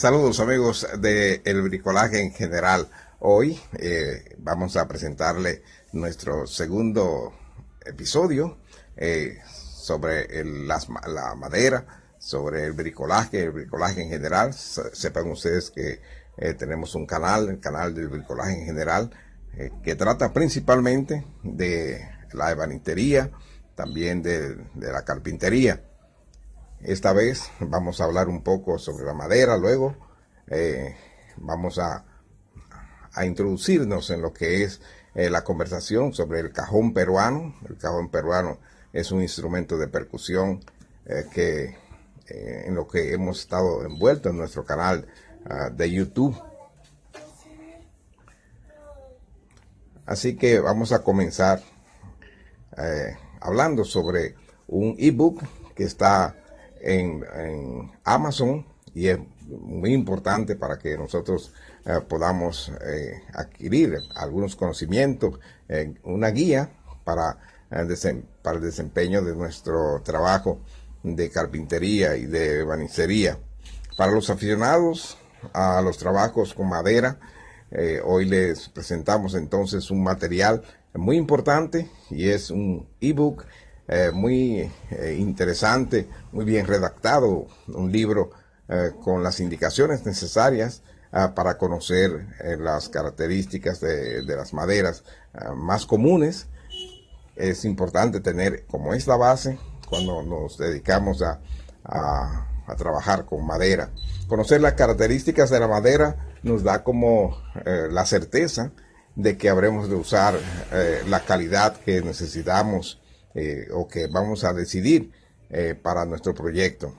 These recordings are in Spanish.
Saludos amigos de el bricolaje en general. Hoy eh, vamos a presentarle nuestro segundo episodio eh, sobre la madera, sobre el bricolaje, el bricolaje en general. Sepan ustedes que eh, tenemos un canal, el canal del bricolaje en general, que trata principalmente de la ebanistería, también de la carpintería. Esta vez vamos a hablar un poco sobre la madera, luego eh, vamos a, a, introducirnos en lo que es eh, la conversación sobre el cajón peruano. El cajón peruano es un instrumento de percusión eh, que en lo que hemos estado envueltos en nuestro canal ah, de YouTube. Así que vamos a comenzar hablando sobre un ebook que está en, Amazon y es muy importante para que nosotros eh, podamos eh, adquirir algunos conocimientos, eh, una guía para, el desempeño de nuestro trabajo de carpintería y de banicería. Para los aficionados a los trabajos con madera, hoy les presentamos entonces un material muy importante y es un ebook eh, muy eh, interesante, muy bien redactado, un libro eh, con las indicaciones necesarias ah, para conocer las características de, las maderas ah, más comunes. Es importante tener como esta base cuando nos dedicamos a, a trabajar con madera. Conocer las características de la madera nos da como la certeza de que habremos de usar la calidad que necesitamos eh, o que vamos a decidir eh, para nuestro proyecto,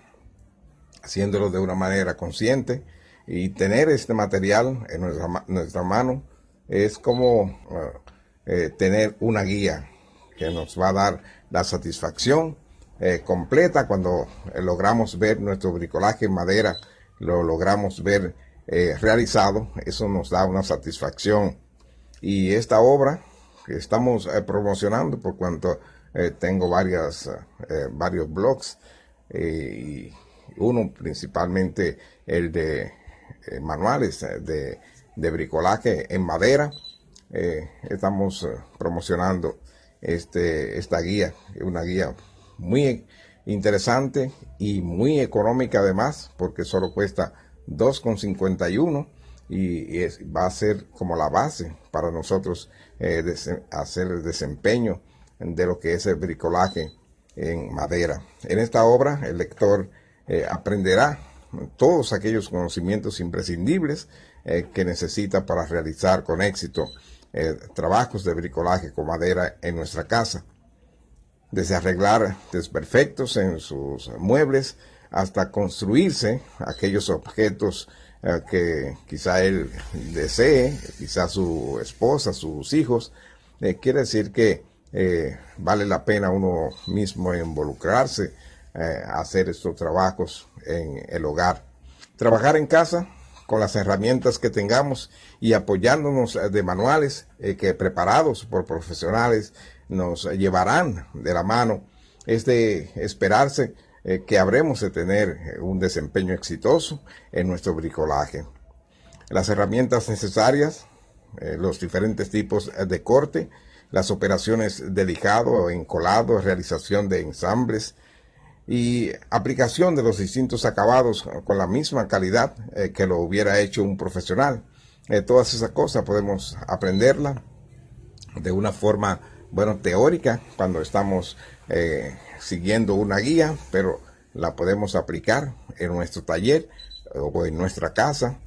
haciéndolo de una manera consciente y tener este material en nuestra, mano es como eh, tener una guía que nos va a dar la satisfacción completa cuando logramos ver nuestro bricolaje en madera, lo logramos ver realizado, eso nos da una satisfacción. Y esta obra que estamos promocionando por cuanto eh, tengo varias, eh, varios blogs eh, y uno principalmente el de manuales de, de, bricolaje en madera. estamos promocionando este, esta guía, una guía muy interesante y muy económica además porque solo cuesta 2,51 y, y va a ser como la base para nosotros hacer el desempeño de lo que es el bricolaje en madera. En esta obra el lector eh, aprenderá todos aquellos conocimientos imprescindibles eh, que necesita para realizar con éxito eh, trabajos de bricolaje con madera en nuestra casa. Desde arreglar desperfectos en sus muebles hasta construirse aquellos objetos que quizá él desee, quizá su esposa, sus hijos. quiere decir que eh, vale la pena uno mismo involucrarse eh, hacer estos trabajos en el hogar. Trabajar en casa con las herramientas que tengamos y apoyándonos de manuales eh, que preparados por profesionales nos llevarán de la mano. Es de esperarse que habremos de tener un desempeño exitoso en nuestro bricolaje. Las herramientas necesarias, los diferentes tipos de corte, las operaciones de lijado, encolado, realización de ensambles y aplicación de los distintos acabados con la misma calidad eh, que lo hubiera hecho un profesional. Eh, todas esas cosas podemos aprenderla de una forma, bueno, teórica cuando estamos eh, siguiendo una guía, pero la podemos aplicar en nuestro taller o en nuestra casa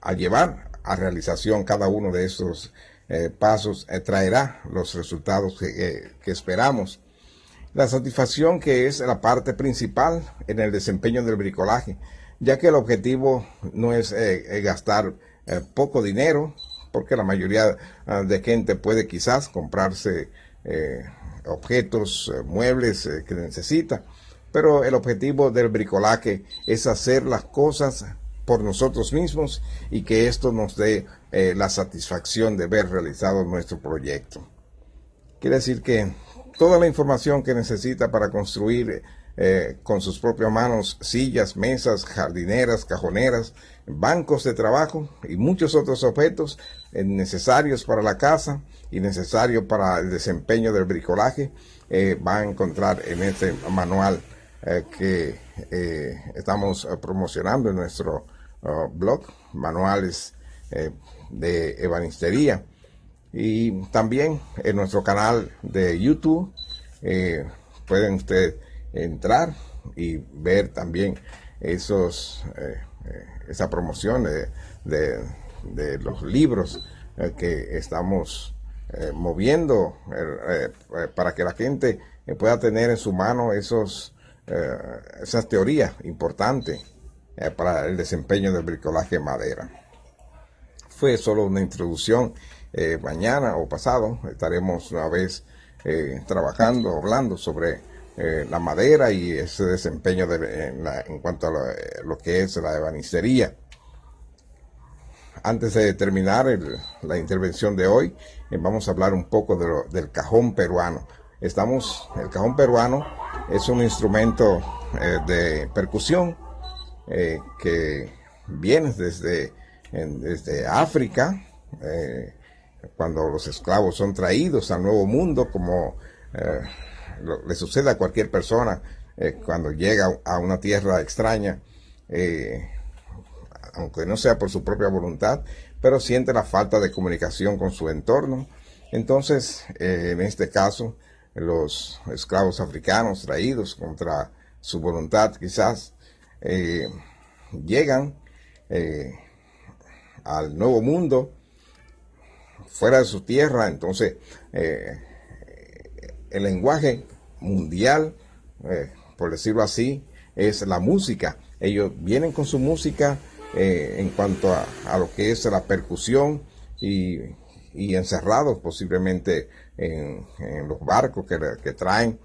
al llevar a realización cada uno de esos eh, pasos eh, traerá los resultados que, esperamos. La satisfacción que es la parte principal en el desempeño del bricolaje, ya que el objetivo no es eh, gastar poco dinero, porque la mayoría ah, de gente puede quizás comprarse objetos, muebles que necesita, pero el objetivo del bricolaje es hacer las cosas por nosotros mismos y que esto nos dé eh, la satisfacción de ver realizado nuestro proyecto. Quiere decir que toda la información que necesita para construir con sus propias manos sillas, mesas, jardineras, cajoneras, bancos de trabajo y muchos otros objetos necesarios para la casa y necesarios para el desempeño del bricolaje, va a encontrar en este manual que estamos promocionando en nuestro uh, blog, manuales de ebanistería. Y también en nuestro canal de YouTube eh, pueden ustedes entrar y ver también esos eh, eh, esa promoción de, los libros que estamos moviendo para que la gente pueda tener en su mano esos esas teorías importantes para el desempeño del bricolaje de madera. Fue solo una introducción eh, mañana o pasado estaremos una vez eh, trabajando, hablando sobre eh, la madera y ese desempeño en, cuanto a lo, que es la ebanistería. Antes de terminar la intervención de hoy, vamos a hablar un poco del cajón peruano. Estamos, el cajón peruano es un instrumento de percusión que viene desde, desde África, cuando los esclavos son traídos al nuevo mundo, como eh, le sucede a cualquier persona eh, cuando llega a una tierra extraña, eh, aunque no sea por su propia voluntad, pero siente la falta de comunicación con su entorno. Entonces, en este caso, los esclavos africanos traídos contra su voluntad quizás llegan al nuevo mundo fuera de su tierra, entonces eh, el lenguaje mundial, eh, por decirlo así, es la música. Ellos vienen con su música eh, en cuanto a, lo que es la percusión y, encerrados posiblemente en, los barcos que, traen,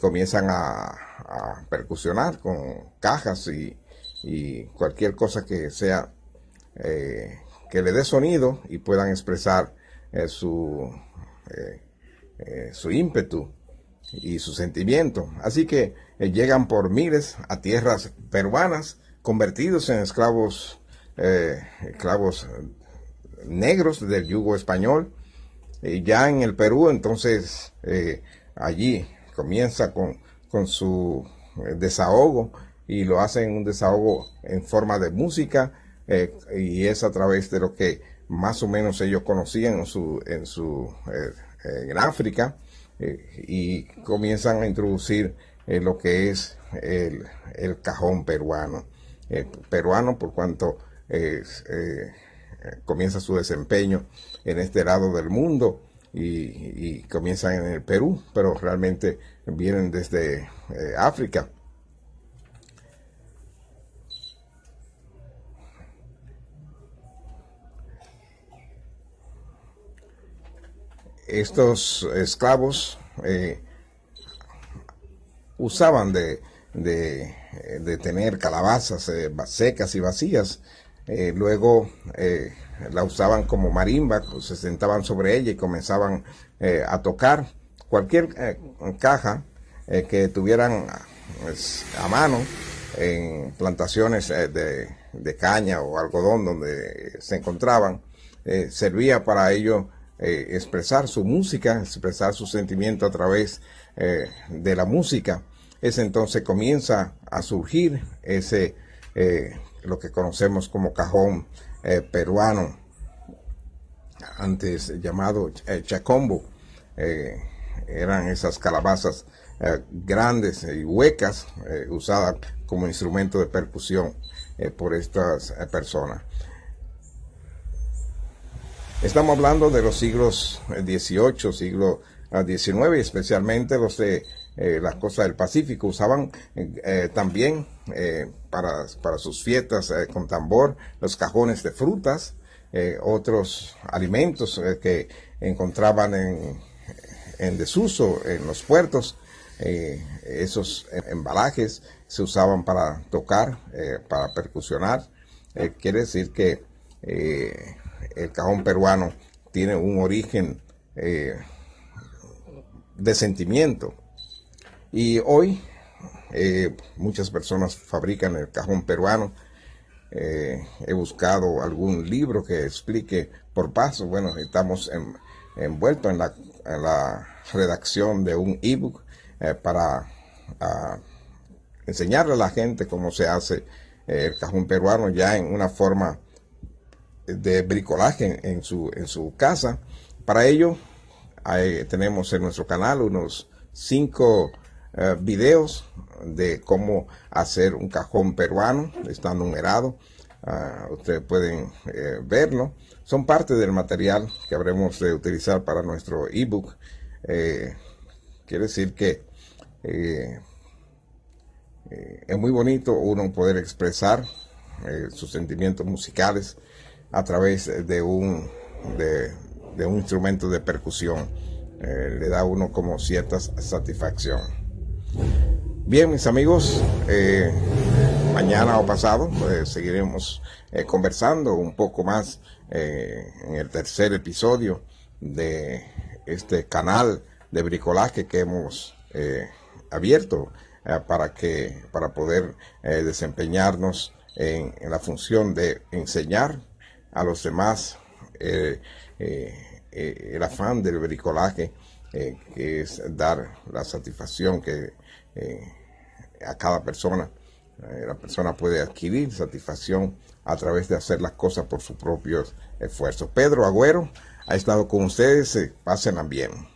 comienzan a, percusionar con cajas y, y, cualquier cosa que sea que le dé sonido y puedan expresar eh, su, eh, eh, su ímpetu y su sentimiento. Así que llegan por miles a tierras peruanas, convertidos en esclavos, esclavos negros del yugo español. Y ya en el Perú, entonces, allí comienza con, con su desahogo y lo hacen un desahogo en forma de música y es a través de lo que más o menos ellos conocían en su, en, su, eh, en África eh, y comienzan a introducir eh, lo que es el, cajón peruano. peruano por cuanto comienza su desempeño en este lado del mundo y, comienzan en el Perú, pero realmente vienen desde África. estos esclavos eh, usaban de, de, tener calabazas eh, secas y vacías. Eh, luego la usaban como marimba, pues, se sentaban sobre ella y comenzaban a tocar cualquier caja que tuvieran pues, a mano en plantaciones de, caña o algodón donde se encontraban, servía para ello eh, expresar su música, expresar su sentimiento a través eh, de la música, es entonces comienza a surgir ese, eh, lo que conocemos como cajón peruano, antes llamado chacombo. eran esas calabazas grandes y huecas usadas como instrumento de percusión por estas personas. Estamos hablando de los siglos XVIII, eh, siglo XIX, ah, especialmente los de eh, las costas del Pacífico. Usaban eh, también para, para, sus fiestas con tambor los cajones de frutas, otros alimentos que encontraban en, en, desuso en los puertos. esos embalajes se usaban para tocar, para percusionar. quiere decir que el cajón peruano tiene un origen eh, de sentimiento. Y hoy muchas personas fabrican el cajón peruano. he buscado algún libro que explique por paso. Bueno, estamos envueltos en la, en la, redacción de un ebook para enseñarle a la gente cómo se hace el cajón peruano ya en una forma de bricolaje en su, en su casa. Para ello, tenemos en nuestro canal unos cinco eh, videos de cómo hacer un cajón peruano, está numerado. Ah, ustedes pueden eh, verlo. Son parte del material que habremos de utilizar para nuestro ebook. Eh, quiere decir que es muy bonito uno poder expresar sus sentimientos musicales a través de un, de, un instrumento de percusión. Le da a uno como cierta satisfacción. Bien, mis amigos, eh, mañana o pasado pues, seguiremos eh, conversando un poco más en el tercer episodio de este canal de bricolaje que hemos abierto para que para poder desempeñarnos en, la función de enseñar a los demás eh, eh, eh, el afán del bricolaje, que es dar la satisfacción que a cada persona, la persona puede adquirir satisfacción a través de hacer las cosas por sus propios esfuerzos. Pedro Agüero ha estado con ustedes, pasen bien.